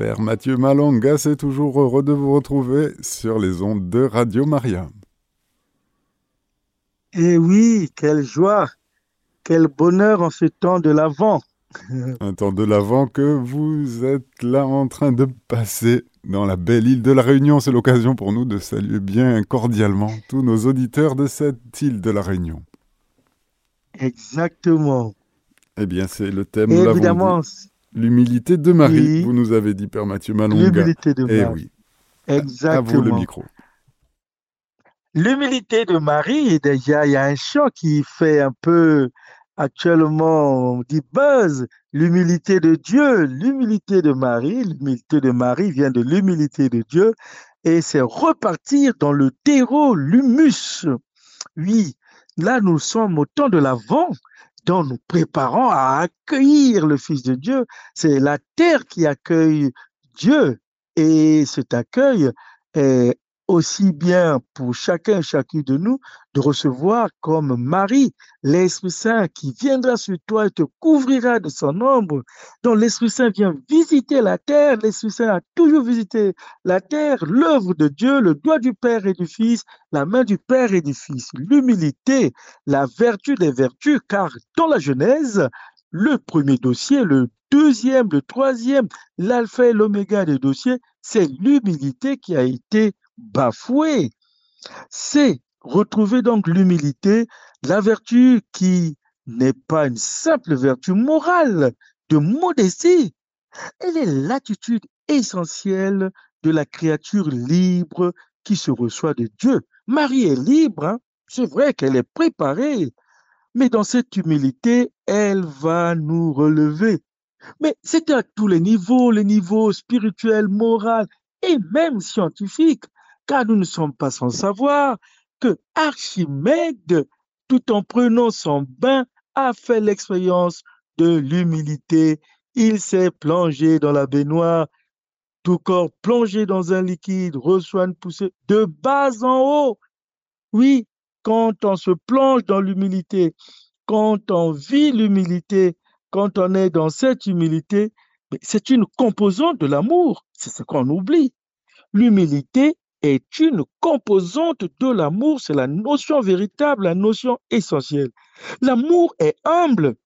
Père Mathieu Malonga, c'est toujours heureux de vous retrouver sur les ondes de Radio Maria. Eh oui, quelle joie, quel bonheur en ce temps de l'Avent. Un temps de l'Avent que vous êtes là en train de passer dans la belle île de la Réunion. C'est l'occasion pour nous de saluer bien cordialement tous nos auditeurs de cette île de la Réunion. Exactement. Eh bien, c'est le thème. évidemment, L'humilité de Marie, vous nous avez dit, Père Mathieu Malonga. L'humilité de Eh Marie. oui. Exactement. À vous le micro. L'humilité de Marie, déjà, il y a un chant qui fait un peu actuellement, on dit buzz, l'humilité de Dieu, l'humilité de Marie, l'humilité de Marie vient de l'humilité de Dieu et c'est repartir dans le terreau, l'humus. Oui, là, nous sommes au temps de l'Avent, nous préparons à accueillir le Fils de Dieu. C'est la terre qui accueille Dieu et cet accueil est aussi bien pour chacun chacune de nous de recevoir comme Marie l'Esprit Saint qui viendra sur toi et te couvrira de son ombre. Donc l'Esprit Saint vient visiter la terre. L'Esprit Saint a toujours visité la terre, l'œuvre de Dieu, le doigt du Père et du Fils, la main du Père et du Fils, l'humilité, la vertu des vertus, car dans la Genèse, le premier dossier, le deuxième, le troisième, l'alpha et l'oméga des dossiers, c'est l'humilité qui a été bafouée. C'est retrouver donc l'humilité, la vertu qui n'est pas une simple vertu morale de modestie. Elle est l'attitude essentielle de la créature libre qui se reçoit de Dieu. Marie est libre, hein. c'est vrai qu'elle est préparée, mais dans cette humilité, elle va nous relever. Mais c'est à tous les niveaux, les niveaux spirituels, moraux et même scientifiques, car nous ne sommes pas sans savoir que Archimède, tout en prenant son bain, a fait l'expérience de l'humilité. Il s'est plongé dans la baignoire, tout corps plongé dans un liquide reçoit une poussée de bas en haut. Oui, quand on se plonge dans l'humilité, quand on vit l'humilité, quand on est dans cette humilité, c'est une composante de l'amour. C'est ce qu'on oublie. L'humilité est une composante de l'amour. C'est la notion véritable, la notion essentielle. L'amour est humble.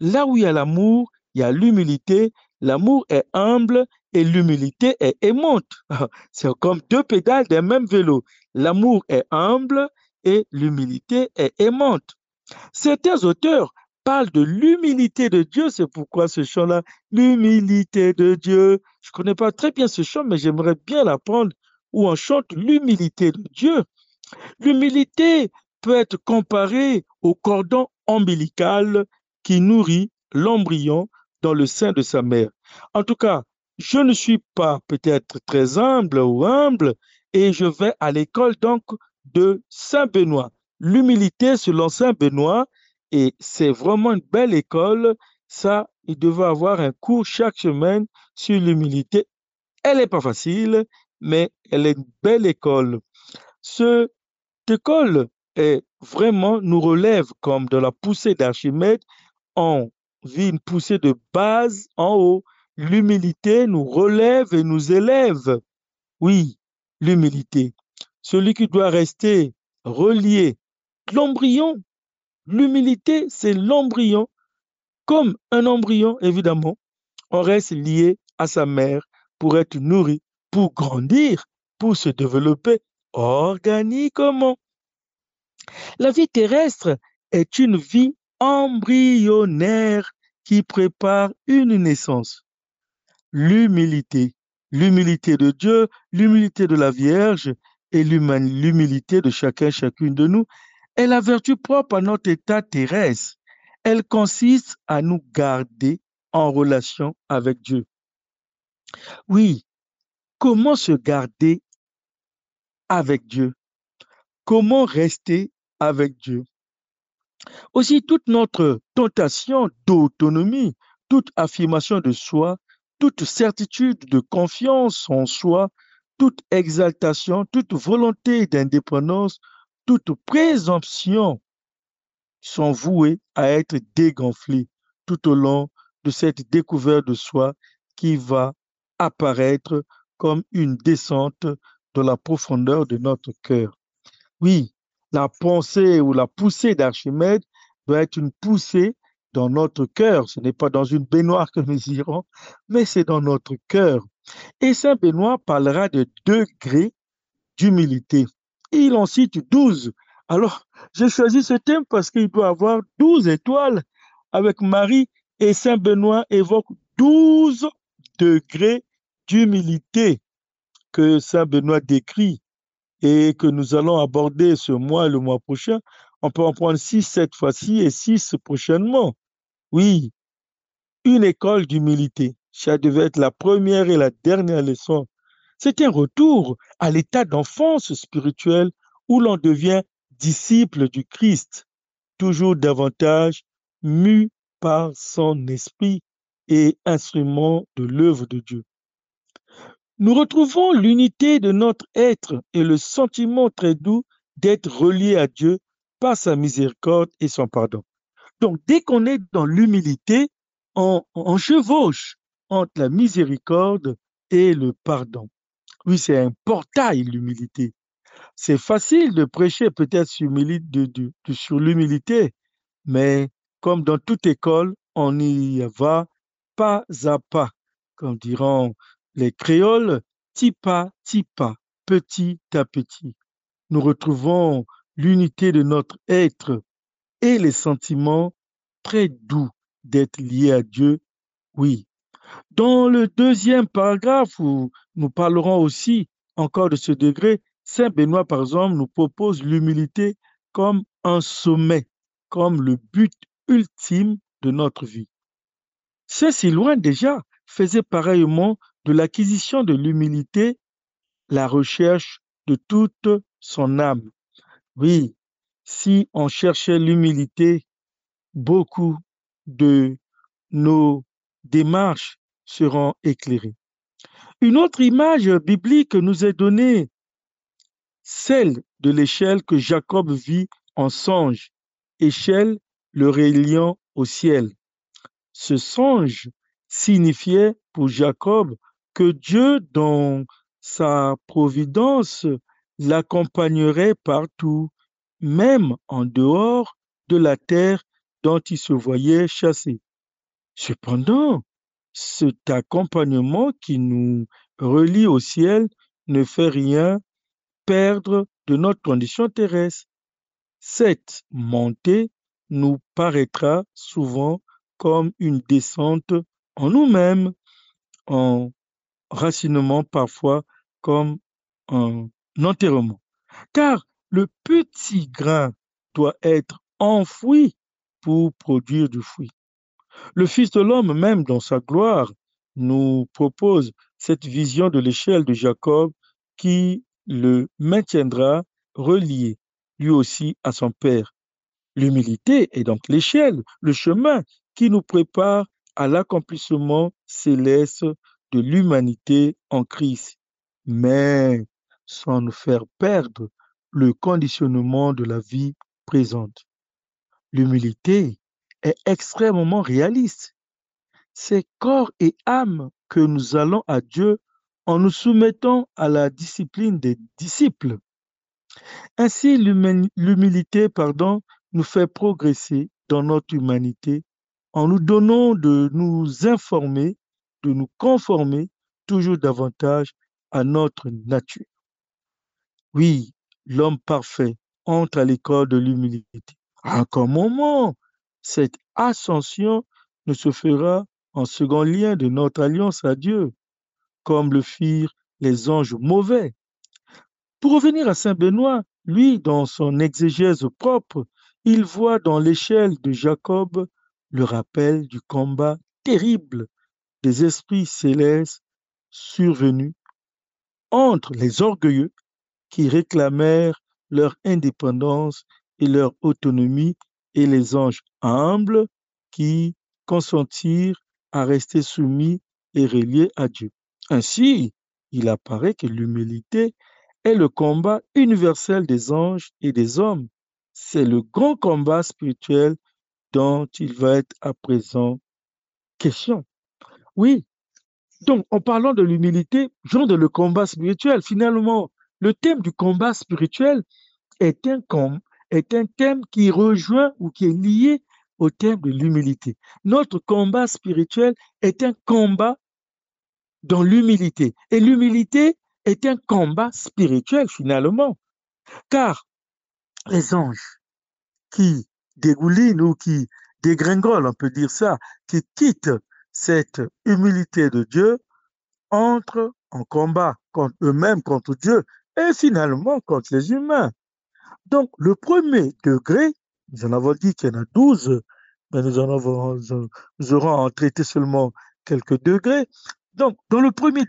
Là où il y a l'amour, il y a l'humilité. L'amour est humble et l'humilité est aimante. C'est comme deux pédales d'un même vélo. L'amour est humble et l'humilité est aimante. Certains auteurs parlent de l'humilité de Dieu, c'est pourquoi ce chant-là, l'humilité de Dieu. Je ne connais pas très bien ce chant, mais j'aimerais bien l'apprendre où on chante l'humilité de Dieu. L'humilité peut être comparée au cordon ombilical qui nourrit l'embryon dans le sein de sa mère. En tout cas, je ne suis pas peut-être très humble ou humble et je vais à l'école donc de Saint Benoît. L'humilité selon Saint Benoît et c'est vraiment une belle école. Ça, il devait avoir un cours chaque semaine sur l'humilité. Elle n'est pas facile, mais elle est une belle école. Cette école est vraiment nous relève comme de la poussée d'Archimède. On vit une poussée de base en haut. L'humilité nous relève et nous élève. Oui, l'humilité. Celui qui doit rester relié. L'embryon, l'humilité, c'est l'embryon. Comme un embryon, évidemment, on reste lié à sa mère pour être nourri, pour grandir, pour se développer organiquement. La vie terrestre est une vie embryonnaire qui prépare une naissance. L'humilité, l'humilité de Dieu, l'humilité de la Vierge et l'humilité de chacun, chacune de nous est la vertu propre à notre état terrestre. Elle consiste à nous garder en relation avec Dieu. Oui, comment se garder avec Dieu? Comment rester avec Dieu? Aussi, toute notre tentation d'autonomie, toute affirmation de soi, toute certitude de confiance en soi, toute exaltation, toute volonté d'indépendance, toute présomption sont vouées à être dégonflées tout au long de cette découverte de soi qui va apparaître comme une descente dans la profondeur de notre cœur. Oui, la pensée ou la poussée d'Archimède doit être une poussée dans notre cœur. Ce n'est pas dans une baignoire que nous irons, mais c'est dans notre cœur. Et Saint Benoît parlera de degrés d'humilité. Il en cite douze. Alors, j'ai choisi ce thème parce qu'il doit avoir douze étoiles avec Marie et Saint Benoît évoque douze degrés d'humilité que Saint Benoît décrit et que nous allons aborder ce mois et le mois prochain. On peut en prendre six cette fois-ci et six prochainement. Oui, une école d'humilité. Ça devait être la première et la dernière leçon. C'est un retour à l'état d'enfance spirituelle où l'on devient disciple du Christ, toujours davantage mu par son esprit et instrument de l'œuvre de Dieu. Nous retrouvons l'unité de notre être et le sentiment très doux d'être relié à Dieu par sa miséricorde et son pardon. Donc, dès qu'on est dans l'humilité, on, chevauche entre la miséricorde et le pardon. Oui, c'est un portail, l'humilité. C'est facile de prêcher peut-être sur, sur l'humilité, mais comme dans toute école, on y va pas à pas, comme diront les créoles, tipa, tipa, petit à petit. Nous retrouvons l'unité de notre être et les sentiments très doux d'être liés à Dieu, oui. Dans le deuxième paragraphe, où nous parlerons aussi encore de ce degré, Saint Benoît, par exemple, nous propose l'humilité comme un sommet, comme le but ultime de notre vie. Saint Silouin déjà faisait pareillement l'acquisition de l'humilité la recherche de toute son âme. Oui, si on cherchait l'humilité, beaucoup de nos démarches seront éclairées. Une autre image biblique nous est donnée, celle de l'échelle que Jacob vit en songe, échelle le reliant au ciel. Ce songe signifiait pour Jacob Dieu, dans sa providence, l'accompagnerait partout, même en dehors de la terre dont il se voyait chassé. Cependant, cet accompagnement qui nous relie au ciel ne fait rien perdre de notre condition terrestre. Cette montée nous paraîtra souvent comme une descente en nous-mêmes, en racinement parfois comme un enterrement. Car le petit grain doit être enfoui pour produire du fruit. Le Fils de l'homme, même dans sa gloire, nous propose cette vision de l'échelle de Jacob qui le maintiendra relié lui aussi à son Père. L'humilité est donc l'échelle, le chemin qui nous prépare à l'accomplissement céleste de l'humanité en Christ, mais sans nous faire perdre le conditionnement de la vie présente. L'humilité est extrêmement réaliste. C'est corps et âme que nous allons à Dieu en nous soumettant à la discipline des disciples. Ainsi, l'humilité, pardon, nous fait progresser dans notre humanité en nous donnant de nous informer, de nous conformer toujours davantage à notre nature. Oui, l'homme parfait entre à l'école de l'humilité. À un moment, cette ascension ne se fera en second lien de notre alliance à Dieu, comme le firent les anges mauvais. Pour revenir à Saint Benoît, lui, dans son exégèse propre, il voit dans l'échelle de Jacob le rappel du combat terrible des esprits célestes survenus entre les orgueilleux qui réclamèrent leur indépendance et leur autonomie et les anges humbles qui consentirent à rester soumis et reliés à Dieu. Ainsi, il apparaît que l'humilité est le combat universel des anges et des hommes. C'est le grand combat spirituel dont il va être à présent question. Oui, Donc, en parlant de l'humilité, genre de le combat spirituel, finalement, le thème du combat spirituel est un, est un thème qui rejoint ou qui est lié au thème de l'humilité. Notre combat spirituel est un combat dans l'humilité. Et l'humilité est un combat spirituel finalement. Car les anges qui dégoulinent ou qui dégringolent, on peut dire ça, qui quittent cette humilité de Dieu, entrent en combat contre eux-mêmes, contre Dieu et finalement contre les humains. Donc le premier degré, nous en avons dit qu'il y en a douze, mais nous en avons, nous aurons en traité seulement quelques degrés. Donc, dans le premier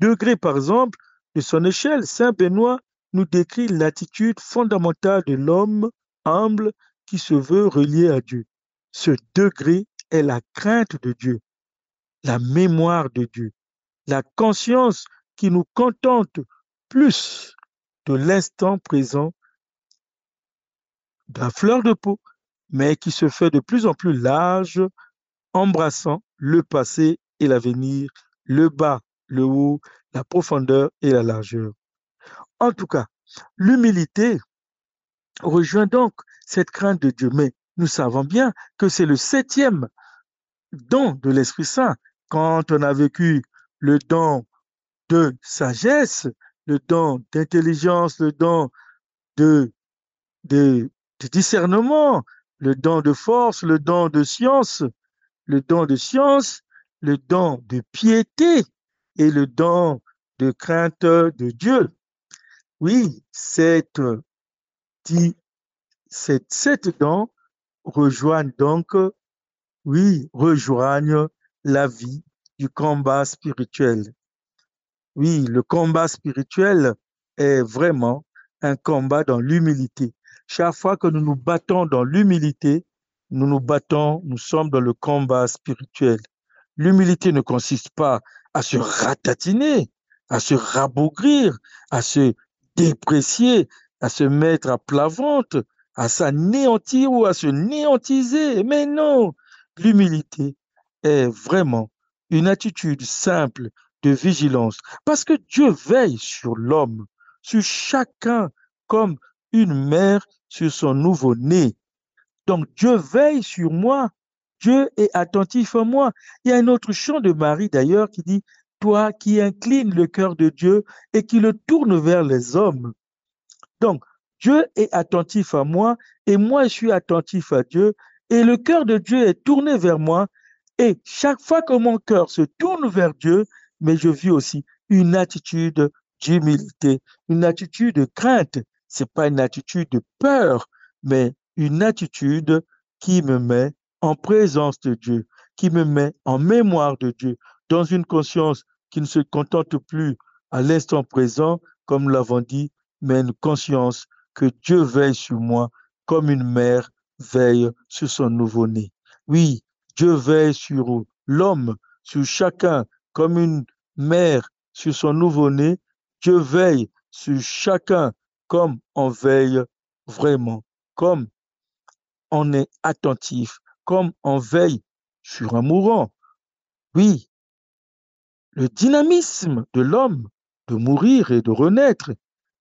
degré, par exemple, de son échelle, Saint Benoît nous décrit l'attitude fondamentale de l'homme humble qui se veut relié à Dieu. Ce degré est la crainte de Dieu, la mémoire de Dieu, la conscience qui nous contente plus de l'instant présent, de la fleur de peau, mais qui se fait de plus en plus large, embrassant le passé et l'avenir, le bas, le haut, la profondeur et la largeur. En tout cas, l'humilité rejoint donc cette crainte de Dieu, mais nous savons bien que c'est le septième don de l'Esprit Saint. Quand on a vécu le don de sagesse, le don d'intelligence, le don de, discernement, le don de force, le don de science, le don de science, le don de piété et le don de crainte de Dieu. Oui, cette, cette, cette don rejoignent donc, oui, rejoignent la vie du combat spirituel. Oui, le combat spirituel est vraiment un combat dans l'humilité. Chaque fois que nous nous battons dans l'humilité, nous nous battons, nous sommes dans le combat spirituel. L'humilité ne consiste pas à se ratatiner, à se rabougrir, à se déprécier, à se mettre à plat ventre, à s'anéantir ou à se néantiser. Mais non, l'humilité est vraiment une attitude simple de vigilance parce que Dieu veille sur l'homme, sur chacun comme une mère sur son nouveau-né. Donc Dieu veille sur moi. Dieu est attentif à moi. Il y a un autre chant de Marie d'ailleurs qui dit, Toi qui inclines le cœur de Dieu et qui le tourne vers les hommes. Donc Dieu est attentif à moi et moi je suis attentif à Dieu et le cœur de Dieu est tourné vers moi et chaque fois que mon cœur se tourne vers Dieu, mais je vis aussi une attitude d'humilité, une attitude de crainte, c'est pas une attitude de peur, mais une attitude qui me met en présence de Dieu, qui me met en mémoire de Dieu, dans une conscience qui ne se contente plus à l'instant présent, comme nous l'avons dit, mais une conscience que Dieu veille sur moi comme une mère veille sur son nouveau-né. Oui, Dieu veille sur l'homme, sur chacun, comme une mère sur son nouveau-né. Dieu veille sur chacun comme on veille vraiment, comme on est attentif, comme on veille sur un mourant. Oui, le dynamisme de l'homme de mourir et de renaître,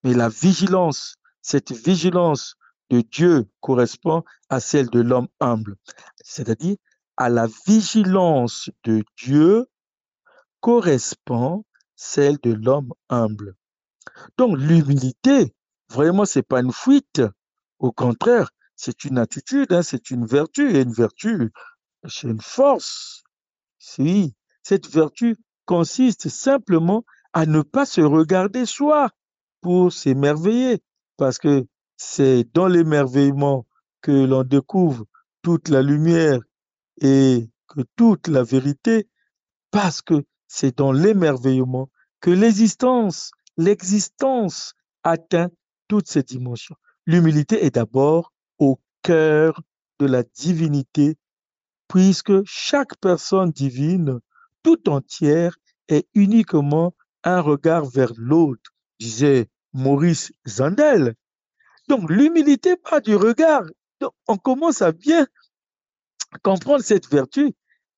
mais la vigilance, cette vigilance de Dieu correspond à celle de l'homme humble, c'est-à-dire à la vigilance de Dieu correspond celle de l'homme humble. Donc l'humilité Vraiment, c'est pas une fuite. Au contraire, c'est une attitude, hein, c'est une vertu. Et une vertu, c'est une force. Oui, cette vertu consiste simplement à ne pas se regarder soi pour s'émerveiller. Parce que c'est dans l'émerveillement que l'on découvre toute la lumière et que toute la vérité, parce que c'est dans l'émerveillement que l'existence, l'existence atteint toutes ces dimensions. L'humilité est d'abord au cœur de la divinité, puisque chaque personne divine tout entière est uniquement un regard vers l'autre, disait Maurice Zandel. Donc l'humilité pas du regard. Donc, on commence à bien comprendre cette vertu,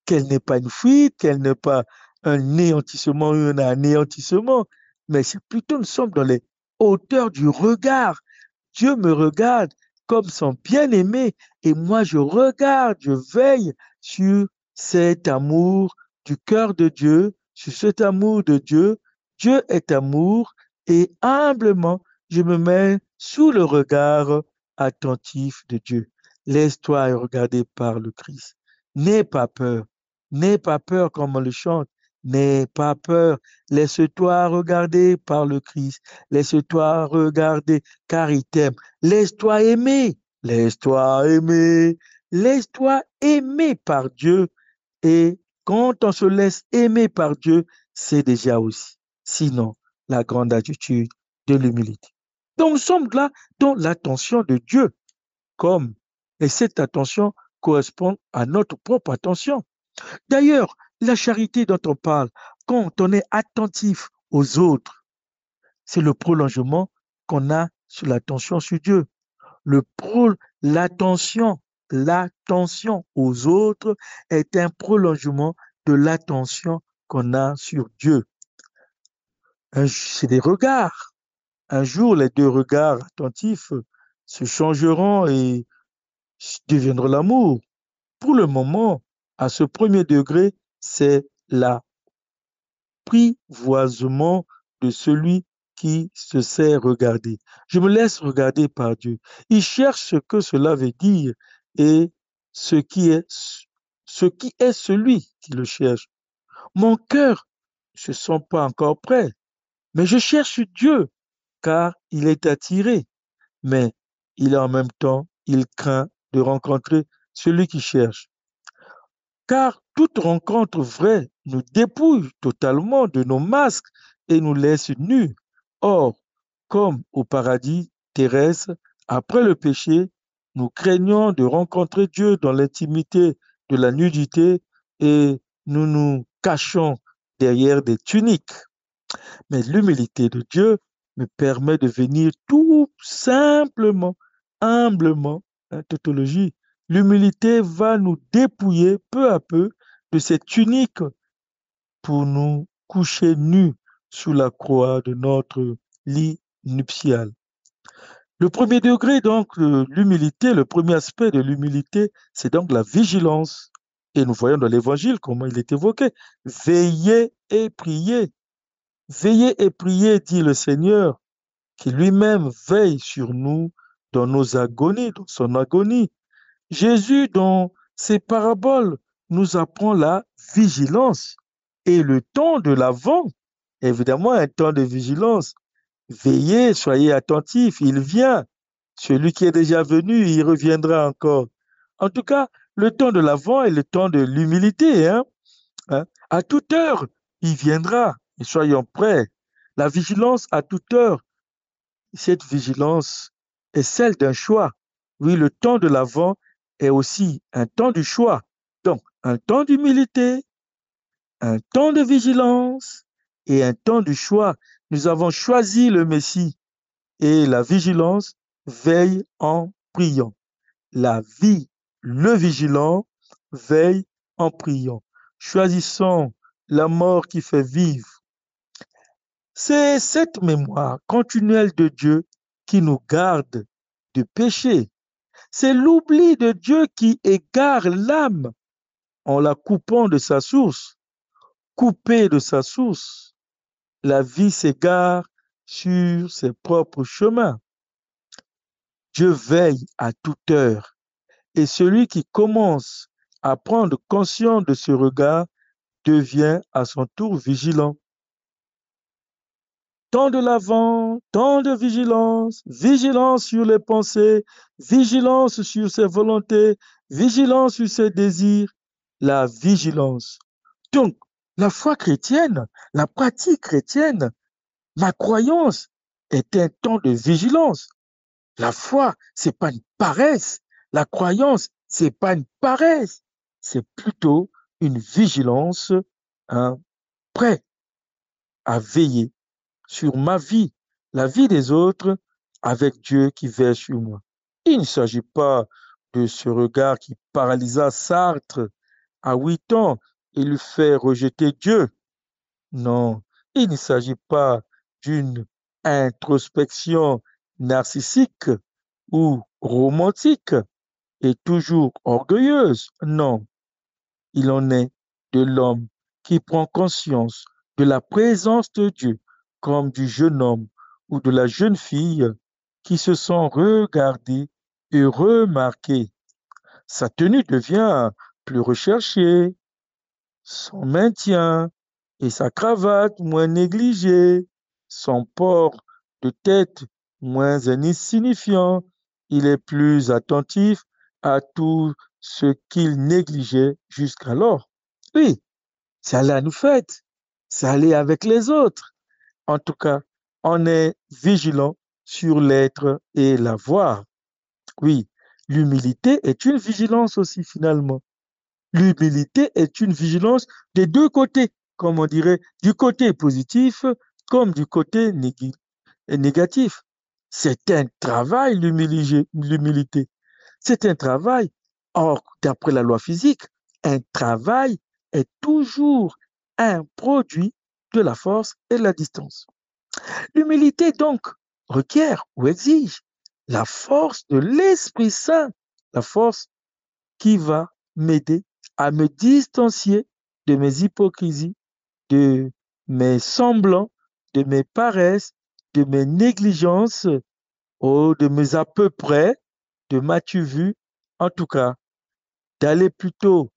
qu'elle n'est pas une fuite, qu'elle n'est pas un néantissement ou un anéantissement, mais c'est plutôt nous sommes dans les hauteurs du regard. Dieu me regarde comme son bien-aimé et moi je regarde, je veille sur cet amour du cœur de Dieu, sur cet amour de Dieu. Dieu est amour et humblement je me mets sous le regard attentif de Dieu. Laisse-toi regarder par le Christ. N'aie pas peur. N'aie pas peur comme on le chante. N'aie pas peur, laisse-toi regarder par le Christ, laisse-toi regarder car il t'aime, laisse-toi aimer, laisse-toi aimer, laisse-toi aimer par Dieu et quand on se laisse aimer par Dieu, c'est déjà aussi, sinon, la grande attitude de l'humilité. Donc nous sommes là dans l'attention de Dieu, comme, et cette attention correspond à notre propre attention. D'ailleurs, la charité dont on parle, quand on est attentif aux autres, c'est le prolongement qu'on a sur l'attention sur Dieu. Le l'attention, l'attention aux autres est un prolongement de l'attention qu'on a sur Dieu. C'est des regards. Un jour, les deux regards attentifs se changeront et deviendront l'amour. Pour le moment, à ce premier degré, c'est l'apprivoisement de celui qui se sait regarder. Je me laisse regarder par Dieu. Il cherche ce que cela veut dire et ce qui est, ce qui est celui qui le cherche. Mon cœur ne se sent pas encore prêt, mais je cherche Dieu car il est attiré, mais il en même temps, il craint de rencontrer celui qui cherche. Car toute rencontre vraie nous dépouille totalement de nos masques et nous laisse nus. Or, comme au paradis terrestre, après le péché, nous craignons de rencontrer Dieu dans l'intimité de la nudité et nous nous cachons derrière des tuniques. Mais l'humilité de Dieu me permet de venir tout simplement, humblement, tautologie, l'humilité va nous dépouiller peu à peu de cette tunique pour nous coucher nus sous la croix de notre lit nuptial. Le premier degré, donc, l'humilité, le premier aspect de l'humilité, c'est donc la vigilance. Et nous voyons dans l'évangile comment il est évoqué. Veillez et priez. Veillez et priez, dit le Seigneur, qui lui-même veille sur nous dans nos agonies, dans son agonie. Jésus, dans ses paraboles, nous apprend la vigilance et le temps de l'avant. Évidemment, un temps de vigilance. Veillez, soyez attentifs, il vient. Celui qui est déjà venu, il reviendra encore. En tout cas, le temps de l'avant est le temps de l'humilité. Hein? hein? À toute heure, il viendra. Et soyons prêts. La vigilance à toute heure, cette vigilance celle d'un choix. Oui, le temps de l'avant est aussi un temps du choix. Donc, un temps d'humilité, un temps de vigilance et un temps du choix. Nous avons choisi le Messie et la vigilance veille en priant. La vie, le vigilant veille en priant. Choisissons la mort qui fait vivre. C'est cette mémoire continuelle de Dieu qui nous garde de péché c'est l'oubli de Dieu qui égare l'âme en la coupant de sa source. Coupée de sa source, la vie s'égare sur ses propres chemins. Dieu veille à toute heure et celui qui commence à prendre conscience de ce regard devient à son tour vigilant. Tant de l'avant, tant de vigilance, vigilance sur les pensées, vigilance sur ses volontés, vigilance sur ses désirs, la vigilance. Donc, la foi chrétienne, la pratique chrétienne, ma croyance est un temps de vigilance. La foi, c'est pas une paresse. La croyance, c'est pas une paresse. C'est plutôt une vigilance, hein, prêt à veiller sur ma vie, la vie des autres, avec Dieu qui veille sur moi. Il ne s'agit pas de ce regard qui paralysa Sartre à huit ans et lui fait rejeter Dieu. Non, il ne s'agit pas d'une introspection narcissique ou romantique et toujours orgueilleuse. Non, il en est de l'homme qui prend conscience de la présence de Dieu comme du jeune homme ou de la jeune fille qui se sent regardé et remarqué. Sa tenue devient plus recherchée, son maintien et sa cravate moins négligée, son port de tête moins insignifiant. Il est plus attentif à tout ce qu'il négligeait jusqu'alors. Oui, c'est aller à nous fêtes, c'est aller avec les autres. En tout cas, on est vigilant sur l'être et la voir. Oui, l'humilité est une vigilance aussi finalement. L'humilité est une vigilance des deux côtés, comme on dirait, du côté positif comme du côté négatif. C'est un travail, l'humilité. C'est un travail. Or, d'après la loi physique, un travail est toujours un produit de la force et de la distance. L'humilité, donc, requiert ou exige la force de l'Esprit Saint, la force qui va m'aider à me distancier de mes hypocrisies, de mes semblants, de mes paresses, de mes négligences, oh, de mes à peu près, de m'as-tu vu, en tout cas, d'aller plutôt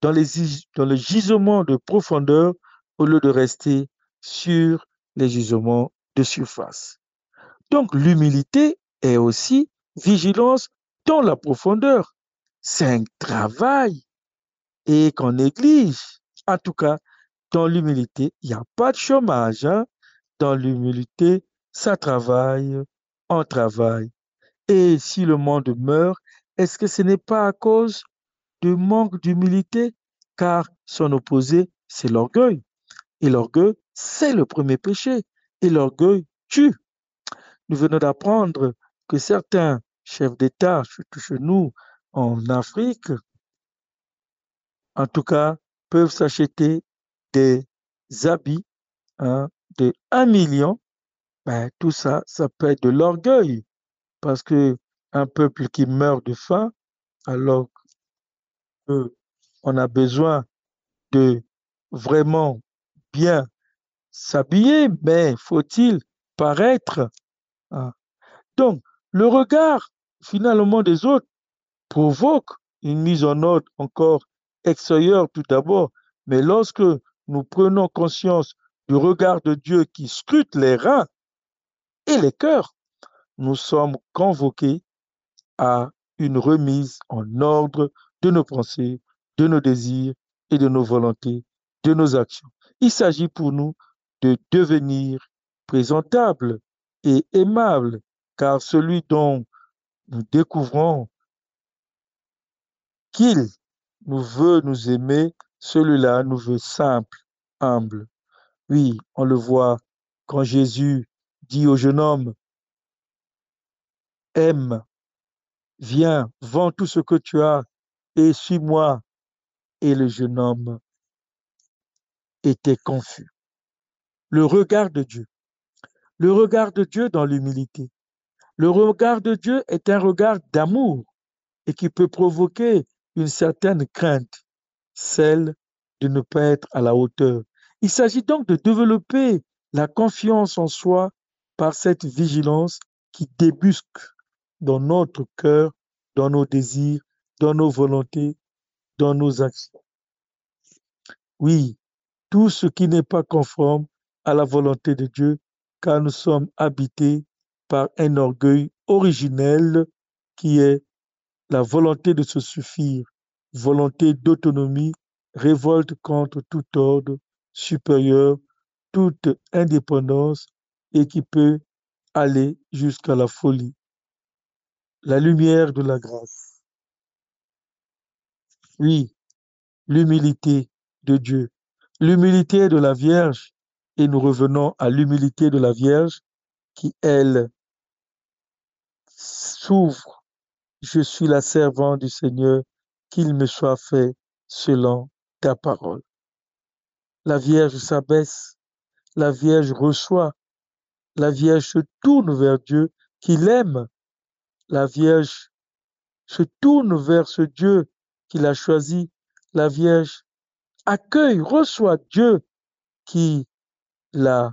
dans le gisement de profondeur au lieu de rester sur les gisements de surface. Donc l'humilité est aussi vigilance dans la profondeur. C'est un travail et qu'on néglige. En tout cas, dans l'humilité, il n'y a pas de chômage. Hein. Dans l'humilité, ça travaille, on travaille. Et si le monde meurt, est-ce que ce n'est pas à cause de manque d'humilité? Car son opposé, c'est l'orgueil. Et l'orgueil, c'est le premier péché. Et l'orgueil tue. Nous venons d'apprendre que certains chefs d'État, surtout chez nous en Afrique, en tout cas, peuvent s'acheter des habits hein, de 1 million. Ben, tout ça, ça peut être de l'orgueil. Parce que un peuple qui meurt de faim, alors qu'on a besoin de vraiment bien s'habiller, mais faut-il paraître hein? Donc, le regard finalement des autres provoque une mise en ordre encore extérieure tout d'abord, mais lorsque nous prenons conscience du regard de Dieu qui scrute les reins et les cœurs, nous sommes convoqués à une remise en ordre de nos pensées, de nos désirs et de nos volontés, de nos actions. Il s'agit pour nous de devenir présentable et aimable, car celui dont nous découvrons qu'il nous veut nous aimer, celui-là nous veut simple, humble. Oui, on le voit quand Jésus dit au jeune homme, aime, viens, vends tout ce que tu as et suis-moi. Et le jeune homme était confus. Le regard de Dieu. Le regard de Dieu dans l'humilité. Le regard de Dieu est un regard d'amour et qui peut provoquer une certaine crainte, celle de ne pas être à la hauteur. Il s'agit donc de développer la confiance en soi par cette vigilance qui débusque dans notre cœur, dans nos désirs, dans nos volontés, dans nos actions. Oui, tout ce qui n'est pas conforme à la volonté de Dieu, car nous sommes habités par un orgueil originel qui est la volonté de se suffire, volonté d'autonomie, révolte contre tout ordre supérieur, toute indépendance et qui peut aller jusqu'à la folie. La lumière de la grâce. Oui, l'humilité de Dieu, l'humilité de la Vierge, et nous revenons à l'humilité de la Vierge qui, elle, s'ouvre. Je suis la servante du Seigneur, qu'il me soit fait selon ta parole. La Vierge s'abaisse, la Vierge reçoit, la Vierge se tourne vers Dieu qui l'aime, la Vierge se tourne vers ce Dieu qu'il a choisi, la Vierge accueille, reçoit Dieu qui l'a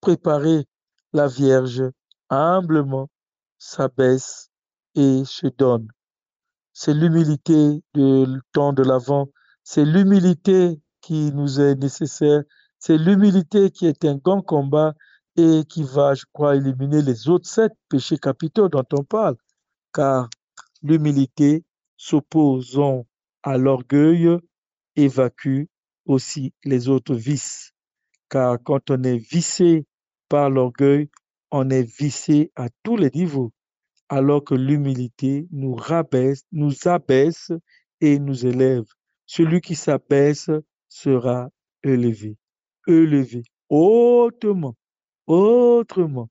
préparé, la Vierge humblement s'abaisse et se donne. C'est l'humilité du temps de l'avant, c'est l'humilité qui nous est nécessaire, c'est l'humilité qui est un grand combat et qui va, je crois, éliminer les autres sept péchés capitaux dont on parle, car l'humilité s'opposant à l'orgueil évacue aussi les autres vices, car quand on est vissé par l'orgueil, on est vissé à tous les niveaux, alors que l'humilité nous rabaisse, nous abaisse et nous élève. Celui qui s'abaisse sera élevé, élevé hautement, autrement.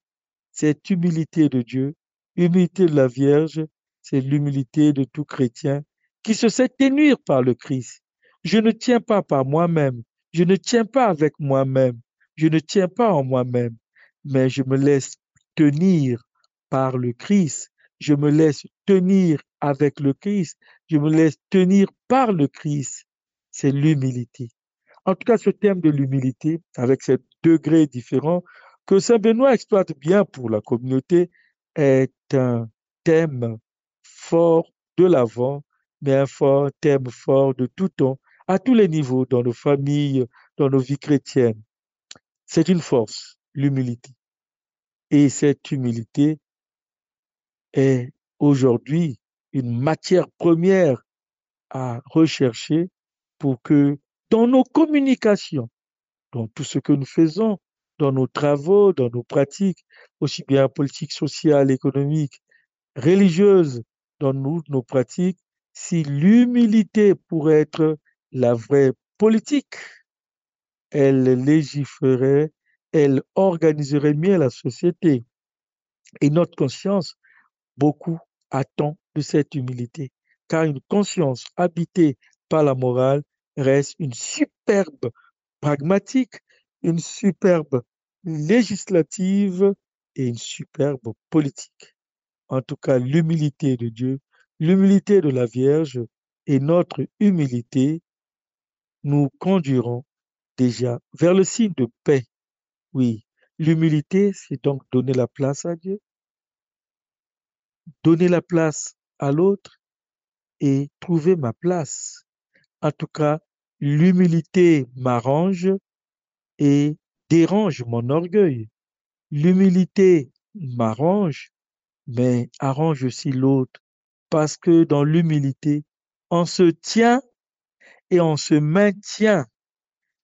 Cette humilité de Dieu, humilité de la Vierge, c'est l'humilité de tout chrétien qui se sait tenir par le Christ. Je ne tiens pas par moi-même, je ne tiens pas avec moi-même, je ne tiens pas en moi-même, mais je me laisse tenir par le Christ, je me laisse tenir avec le Christ, je me laisse tenir par le Christ. C'est l'humilité. En tout cas, ce thème de l'humilité, avec ces degrés différents, que Saint Benoît exploite bien pour la communauté, est un thème fort de l'avant, mais un fort thème fort de tout temps, à tous les niveaux, dans nos familles, dans nos vies chrétiennes. C'est une force, l'humilité. Et cette humilité est aujourd'hui une matière première à rechercher pour que dans nos communications, dans tout ce que nous faisons, dans nos travaux, dans nos pratiques, aussi bien politiques, sociales, économiques, religieuses, dans nos pratiques, si l'humilité pourrait être la vraie politique, elle légiférerait, elle organiserait mieux la société. Et notre conscience, beaucoup attend de cette humilité, car une conscience habitée par la morale reste une superbe pragmatique, une superbe législative et une superbe politique. En tout cas, l'humilité de Dieu, l'humilité de la Vierge et notre humilité nous conduiront déjà vers le signe de paix. Oui, l'humilité, c'est donc donner la place à Dieu, donner la place à l'autre et trouver ma place. En tout cas, l'humilité m'arrange et dérange mon orgueil. L'humilité m'arrange, mais arrange aussi l'autre, parce que dans l'humilité, on se tient et on se maintient,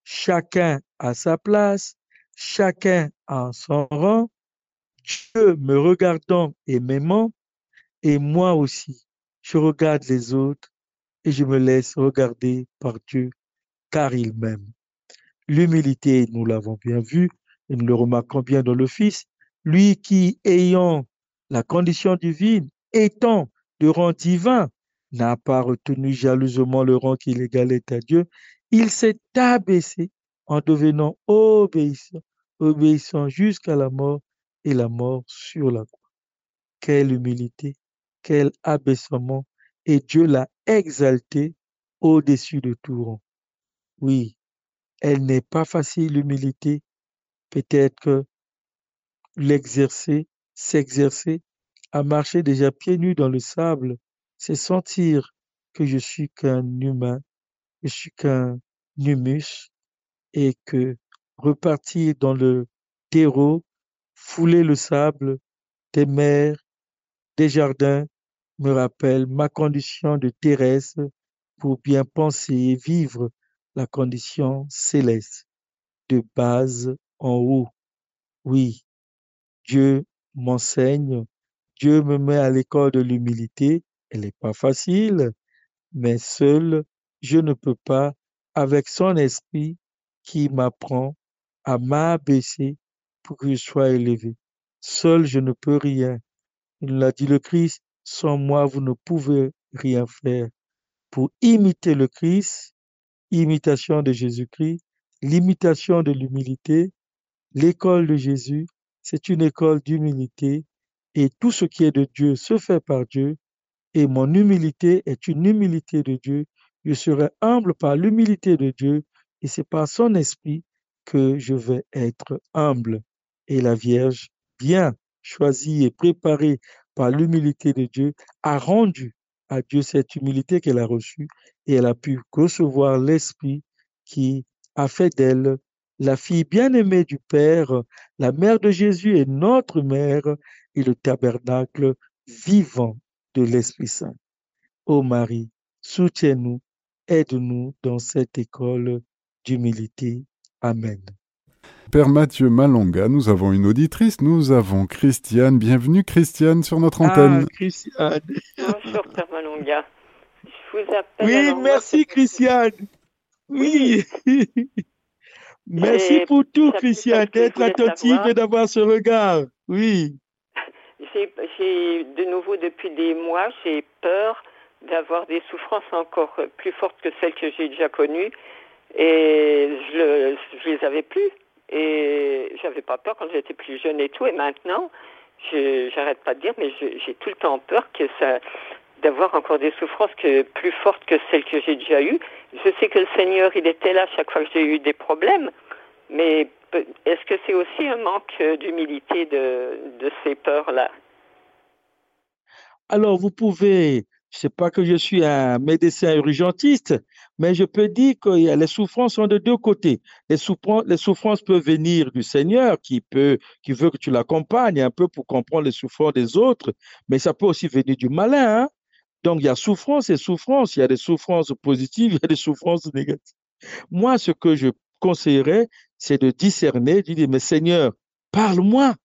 chacun à sa place, chacun à son rang, Dieu me regardant et m'aimant, et moi aussi, je regarde les autres et je me laisse regarder par Dieu, car il m'aime. L'humilité, nous l'avons bien vu, et nous le remarquons bien dans le Fils, lui qui, ayant la condition divine, étant de rang divin, n'a pas retenu jalousement le rang qu'il égalait à Dieu, il s'est abaissé en devenant obéissant, obéissant jusqu'à la mort et la mort sur la croix. Quelle humilité, quel abaissement, et Dieu l'a exalté au-dessus de tout rang. Oui, elle n'est pas facile, l'humilité. Peut-être que l'exercer, s'exercer, à marcher déjà pieds nus dans le sable, c'est sentir que je suis qu'un humain, je suis qu'un humus et que repartir dans le terreau, fouler le sable des mers, des jardins, me rappelle ma condition de terrestre pour bien penser et vivre la condition céleste de base en haut. Oui, Dieu m'enseigne, Dieu me met à l'école de l'humilité elle n'est pas facile, mais seul, je ne peux pas, avec son esprit qui m'apprend à m'abaisser pour que je sois élevé. Seul, je ne peux rien. Il l'a dit le Christ, sans moi, vous ne pouvez rien faire. Pour imiter le Christ, imitation de Jésus-Christ, l'imitation de l'humilité. L'école de Jésus, c'est une école d'humilité et tout ce qui est de Dieu se fait par Dieu et mon humilité est une humilité de Dieu. Je serai humble par l'humilité de Dieu et c'est par son esprit que je vais être humble. Et la Vierge, bien choisie et préparée par l'humilité de Dieu, a rendu à Dieu cette humilité qu'elle a reçue et elle a pu recevoir l'Esprit qui a fait d'elle la fille bien-aimée du Père, la mère de Jésus et notre mère et le tabernacle vivant de l'Esprit Saint. Ô Marie, soutiens-nous, aide-nous dans cette école d'humilité. Amen. Père Mathieu Malonga, nous avons une auditrice, nous avons Christiane. Bienvenue Christiane sur notre antenne. Ah, Christiane. Bonjour Père Malonga. Je vous appelle. Oui, merci Christiane. Oui. merci pour tout Christiane, d'être attentive et d'avoir ce regard. Oui. J'ai de nouveau depuis des mois, j'ai peur d'avoir des souffrances encore plus fortes que celles que j'ai déjà connues et je, je les avais plus. Et j'avais pas peur quand j'étais plus jeune et tout. Et maintenant, j'arrête pas de dire, mais j'ai tout le temps peur que ça, d'avoir encore des souffrances que, plus fortes que celles que j'ai déjà eues. Je sais que le Seigneur, il était là chaque fois que j'ai eu des problèmes, mais est-ce que c'est aussi un manque d'humilité de, de ces peurs-là? Alors, vous pouvez, je sais pas que je suis un médecin urgentiste, mais je peux dire que les souffrances sont de deux côtés. Les souffrances, les souffrances peuvent venir du Seigneur qui peut, qui veut que tu l'accompagnes un peu pour comprendre les souffrances des autres, mais ça peut aussi venir du malin. Hein. Donc il y a souffrance et souffrance. Il y a des souffrances positives, il y a des souffrances négatives. Moi, ce que je conseillerais, c'est de discerner, de dire, mais Seigneur, parle-moi,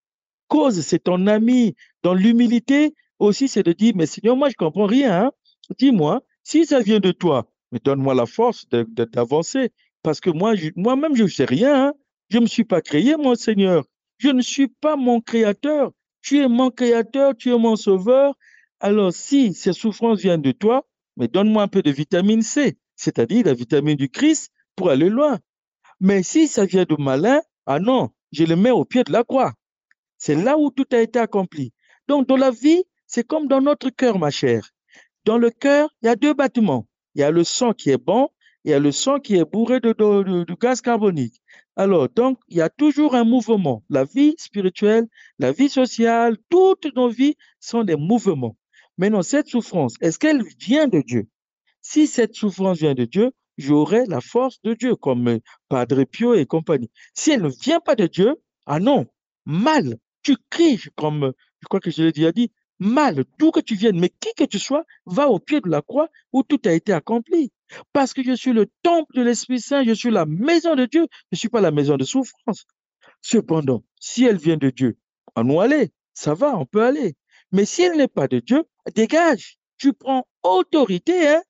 cause, c'est ton ami. Dans l'humilité aussi, c'est de dire, mais Seigneur, moi, je comprends rien. Hein. Dis-moi, si ça vient de toi, mais donne-moi la force d'avancer. Parce que moi, moi-même, je ne sais rien. Hein. Je ne me suis pas créé, mon Seigneur. Je ne suis pas mon créateur. Tu es mon créateur, tu es mon sauveur. Alors, si ces souffrances viennent de toi, mais donne-moi un peu de vitamine C, c'est-à-dire la vitamine du Christ pour aller loin. Mais si ça vient de malin, ah non, je le mets au pied de la croix. C'est là où tout a été accompli. Donc, dans la vie, c'est comme dans notre cœur, ma chère. Dans le cœur, il y a deux bâtiments il y a le sang qui est bon, il y a le sang qui est bourré de, gaz carbonique. Alors, donc, il y a toujours un mouvement. La vie spirituelle, la vie sociale, toutes nos vies sont des mouvements. Maintenant, cette souffrance, est-ce qu'elle vient de Dieu? Si cette souffrance vient de Dieu, j'aurai la force de Dieu, comme Padre Pio et compagnie. Si elle ne vient pas de Dieu, ah non, mal, tu cries, comme je crois que je l'ai déjà dit, mal, d'où que tu viennes, mais qui que tu sois, va au pied de la croix où tout a été accompli. Parce que je suis le temple de l'Esprit Saint, je suis la maison de Dieu, je ne suis pas la maison de souffrance. Cependant, si elle vient de Dieu, on nous aller, ça va, on peut aller. Mais si elle n'est pas de Dieu, dégage. Tu prends autorité, hein?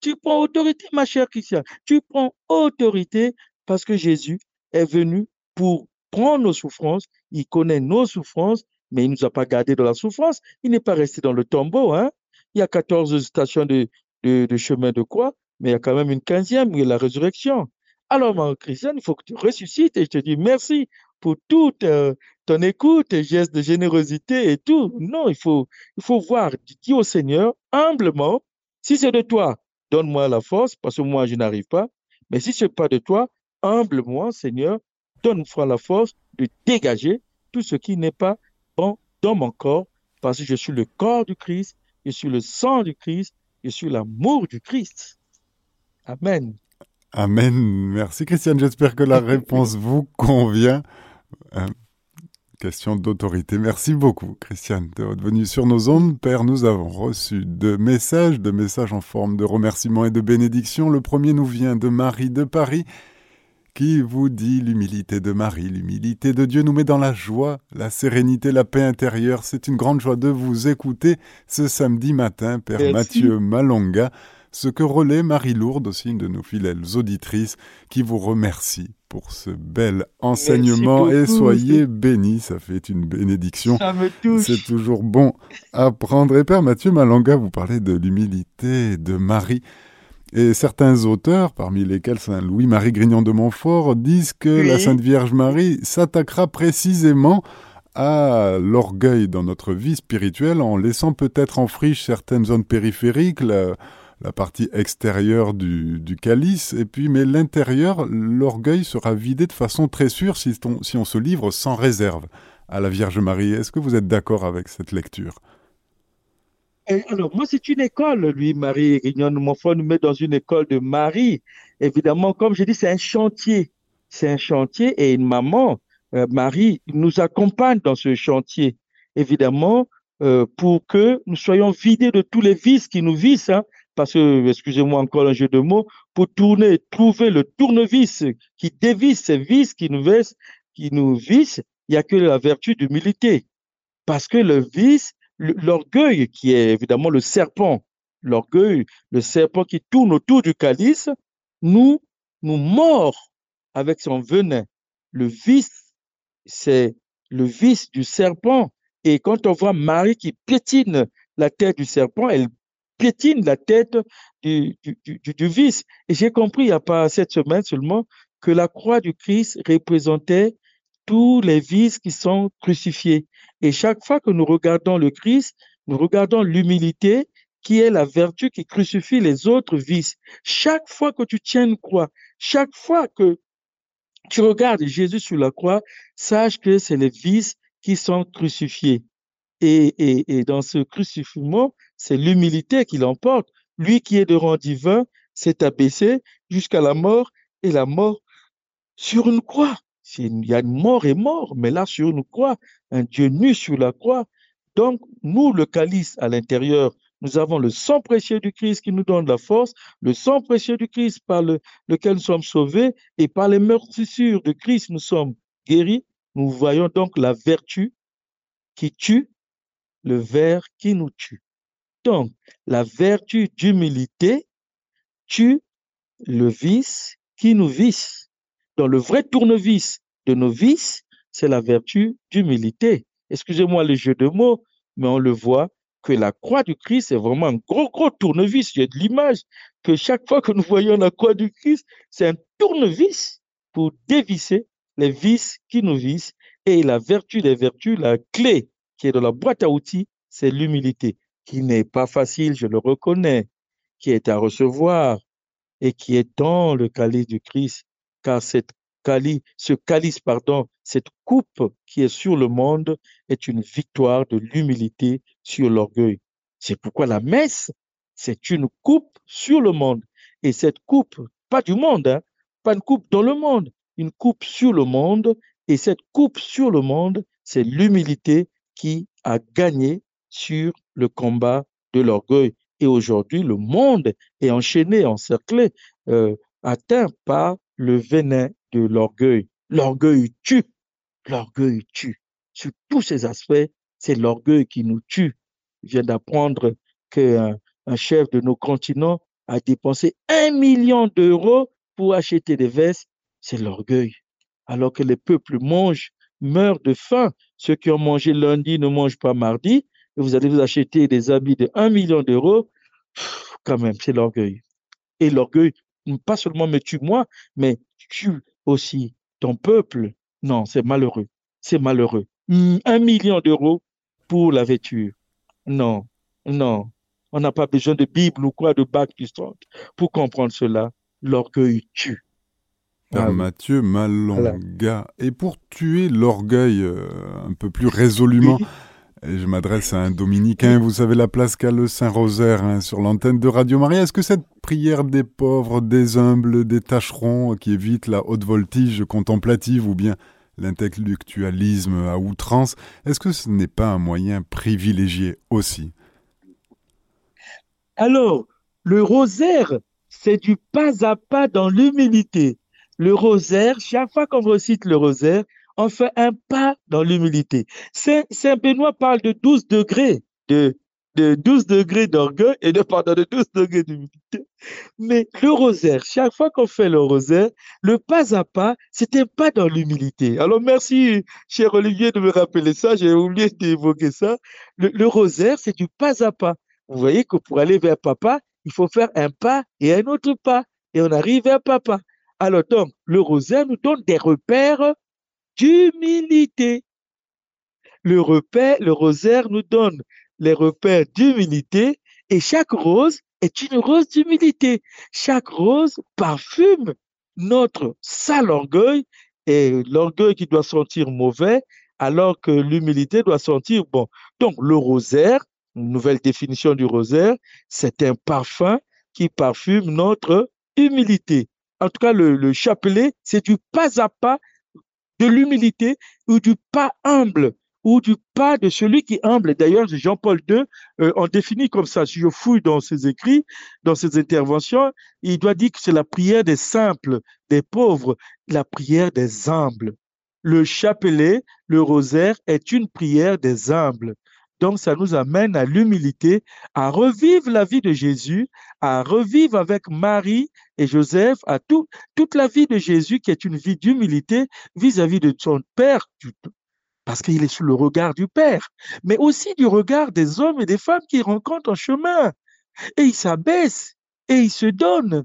Tu prends autorité, ma chère Christiane. Tu prends autorité parce que Jésus est venu pour prendre nos souffrances. Il connaît nos souffrances mais il ne nous a pas gardés dans la souffrance. Il n'est pas resté dans le tombeau. Hein? Il y a 14 stations de, chemin de croix, mais il y a quand même une quinzième, qui est la résurrection. Alors, mon chrétien, il faut que tu ressuscites et je te dis merci pour toute euh, ton écoute, tes gestes de générosité et tout. Non, il faut, il faut voir, dis au Seigneur humblement, si c'est de toi, donne-moi la force parce que moi, je n'arrive pas. Mais si ce n'est pas de toi, humblement, Seigneur, donne-moi la force de dégager tout ce qui n'est pas dans mon corps parce que je suis le corps du Christ, je suis le sang du Christ, je suis l'amour du Christ. Amen. Amen. Merci Christiane. J'espère que la réponse vous convient. Euh, question d'autorité. Merci beaucoup Christiane de votre venue sur nos ondes. Père, nous avons reçu deux messages, deux messages en forme de remerciement et de bénédiction. Le premier nous vient de Marie de Paris qui vous dit l'humilité de Marie, l'humilité de Dieu nous met dans la joie, la sérénité, la paix intérieure. C'est une grande joie de vous écouter ce samedi matin, Père Mathieu Malonga, ce que relaie Marie Lourde, aussi une de nos fidèles auditrices, qui vous remercie pour ce bel enseignement et soyez bénis, ça fait une bénédiction. C'est toujours bon à prendre. Et Père Mathieu Malonga, vous parlez de l'humilité de Marie. Et certains auteurs, parmi lesquels Saint Louis-Marie Grignon de Montfort, disent que la Sainte Vierge Marie s'attaquera précisément à l'orgueil dans notre vie spirituelle en laissant peut-être en friche certaines zones périphériques, la, partie extérieure du, calice, et puis mais l'intérieur, l'orgueil sera vidé de façon très sûre si si on se livre sans réserve à la Vierge Marie. Est-ce que vous êtes d'accord avec cette lecture? Alors, moi, c'est une école, lui, Marie Grignon. Mon frère nous met dans une école de Marie. Évidemment, comme je dis, c'est un chantier. C'est un chantier et une maman, euh, Marie, nous accompagne dans ce chantier. Évidemment, euh, pour que nous soyons vidés de tous les vices qui nous vissent, hein, parce que, excusez-moi encore un jeu de mots, pour tourner, trouver le tournevis qui dévisse ces vices qui nous vissent, qui nous vissent, il n'y a que la vertu d'humilité. Parce que le vice, l'orgueil qui est évidemment le serpent, l'orgueil, le serpent qui tourne autour du calice, nous, nous mord avec son venin. Le vice, c'est le vice du serpent. Et quand on voit Marie qui piétine la tête du serpent, elle piétine la tête du, vice. Et j'ai compris il n'y a pas cette semaine seulement que la croix du Christ représentait tous les vices qui sont crucifiés. Et chaque fois que nous regardons le Christ, nous regardons l'humilité qui est la vertu qui crucifie les autres vices. Chaque fois que tu tiens une croix, chaque fois que tu regardes Jésus sur la croix, sache que c'est les vices qui sont crucifiés. Et, et, dans ce crucifixion, c'est l'humilité qui l'emporte. Lui qui est de rang divin s'est abaissé jusqu'à la mort et la mort sur une croix. Il y a une mort et mort, mais là sur une croix, un Dieu nu sur la croix. Donc, nous, le calice à l'intérieur, nous avons le sang précieux du Christ qui nous donne la force, le sang précieux du Christ par lequel nous sommes sauvés, et par les meurtrissures de Christ, nous sommes guéris. Nous voyons donc la vertu qui tue, le ver qui nous tue. Donc, la vertu d'humilité tue le vice qui nous visse dans le vrai tournevis de nos vices, c'est la vertu d'humilité. Excusez-moi le jeu de mots, mais on le voit que la croix du Christ est vraiment un gros, gros tournevis. Il y a de l'image que chaque fois que nous voyons la croix du Christ, c'est un tournevis pour dévisser les vices qui nous vissent. Et la vertu des vertus, la clé qui est dans la boîte à outils, c'est l'humilité, qui n'est pas facile, je le reconnais, qui est à recevoir et qui est dans le calice du Christ car cette calice, ce calice, pardon, cette coupe qui est sur le monde est une victoire de l'humilité sur l'orgueil. C'est pourquoi la messe, c'est une coupe sur le monde. Et cette coupe, pas du monde, hein, pas une coupe dans le monde, une coupe sur le monde. Et cette coupe sur le monde, c'est l'humilité qui a gagné sur le combat de l'orgueil. Et aujourd'hui, le monde est enchaîné, encerclé, euh, atteint par le venin de l'orgueil. L'orgueil tue. L'orgueil tue. Sur tous ces aspects, c'est l'orgueil qui nous tue. Je viens d'apprendre qu'un un chef de nos continents a dépensé un million d'euros pour acheter des vestes. C'est l'orgueil. Alors que les peuples mangent, meurent de faim. Ceux qui ont mangé lundi ne mangent pas mardi. Et vous allez vous acheter des habits de un million d'euros. Quand même, c'est l'orgueil. Et l'orgueil pas seulement me tue moi, mais tue aussi ton peuple. Non, c'est malheureux. C'est malheureux. Un million d'euros pour la vêture. Non, non. On n'a pas besoin de Bible ou quoi, de bac 30 pour comprendre cela. L'orgueil tue. Père ah Mathieu Malonga. Et pour tuer l'orgueil euh, un peu plus résolument, et je m'adresse à un dominicain, vous savez la place qu'a le Saint-Rosaire hein, sur l'antenne de Radio Maria. Est-ce que cette prière des pauvres, des humbles, des tâcherons qui évite la haute voltige contemplative ou bien l'intellectualisme à outrance, est-ce que ce n'est pas un moyen privilégié aussi? Alors, le rosaire, c'est du pas à pas dans l'humilité. Le rosaire, chaque fois qu'on recite le rosaire, on fait un pas dans l'humilité. Saint, Benoît parle de 12 degrés de, de 12 degrés d'orgueil et de, pardon, de 12 degrés d'humilité. Mais le rosaire, chaque fois qu'on fait le rosaire, le pas à pas, c'était pas dans l'humilité. Alors merci, cher Olivier, de me rappeler ça. J'ai oublié d'évoquer ça. Le, le rosaire, c'est du pas à pas. Vous voyez que pour aller vers papa, il faut faire un pas et un autre pas. Et on arrive à papa. Alors donc, le rosaire nous donne des repères d'humilité. Le repère, le rosaire nous donne les repères d'humilité et chaque rose est une rose d'humilité. Chaque rose parfume notre sale orgueil et l'orgueil qui doit sentir mauvais alors que l'humilité doit sentir bon. Donc le rosaire, nouvelle définition du rosaire, c'est un parfum qui parfume notre humilité. En tout cas, le chapelet, c'est du pas à pas de l'humilité ou du pas humble ou du pas de celui qui humble. D'ailleurs, Jean-Paul II euh, en définit comme ça. Si je fouille dans ses écrits, dans ses interventions, il doit dire que c'est la prière des simples, des pauvres, la prière des humbles. Le chapelet, le rosaire est une prière des humbles. Donc, ça nous amène à l'humilité, à revivre la vie de Jésus, à revivre avec Marie et Joseph, à tout, toute la vie de Jésus qui est une vie d'humilité vis-à-vis de son Père, parce qu'il est sous le regard du Père, mais aussi du regard des hommes et des femmes qu'il rencontre en chemin. Et il s'abaisse et il se donne.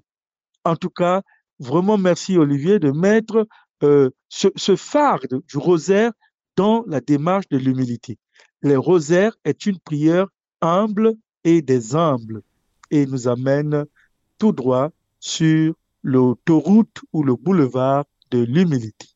En tout cas, vraiment merci Olivier de mettre euh, ce, ce phare du rosaire dans la démarche de l'humilité. Le rosaire est une prière humble et des humbles et nous amène tout droit sur l'autoroute ou le boulevard de l'humilité.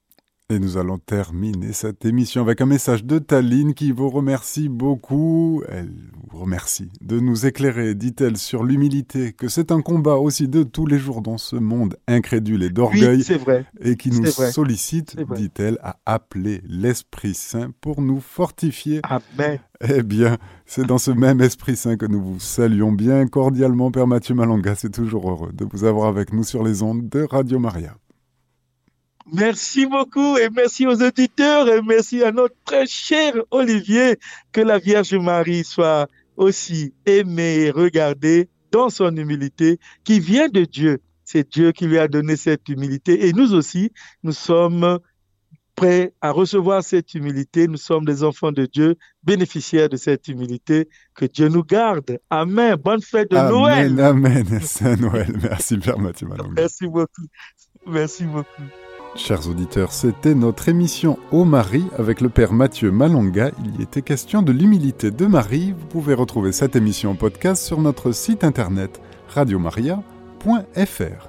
Et nous allons terminer cette émission avec un message de Taline qui vous remercie beaucoup. Elle vous remercie de nous éclairer, dit-elle, sur l'humilité, que c'est un combat aussi de tous les jours dans ce monde incrédule et d'orgueil. Oui, vrai. Et qui nous sollicite, dit-elle, à appeler l'Esprit Saint pour nous fortifier. Amen. Eh bien, c'est dans ce même Esprit Saint que nous vous saluons bien cordialement, Père Mathieu Malanga. C'est toujours heureux de vous avoir avec nous sur les ondes de Radio Maria. Merci beaucoup et merci aux auditeurs et merci à notre très cher Olivier. Que la Vierge Marie soit aussi aimée et regardée dans son humilité qui vient de Dieu. C'est Dieu qui lui a donné cette humilité et nous aussi, nous sommes prêts à recevoir cette humilité. Nous sommes des enfants de Dieu, bénéficiaires de cette humilité. Que Dieu nous garde. Amen. Bonne fête de amen, Noël. Amen. Saint Noël. Merci Père Mathieu Malonga. Merci beaucoup. Merci beaucoup. Chers auditeurs, c'était notre émission Ô Marie avec le Père Mathieu Malonga. Il y était question de l'humilité de Marie. Vous pouvez retrouver cette émission en podcast sur notre site internet radiomaria.fr.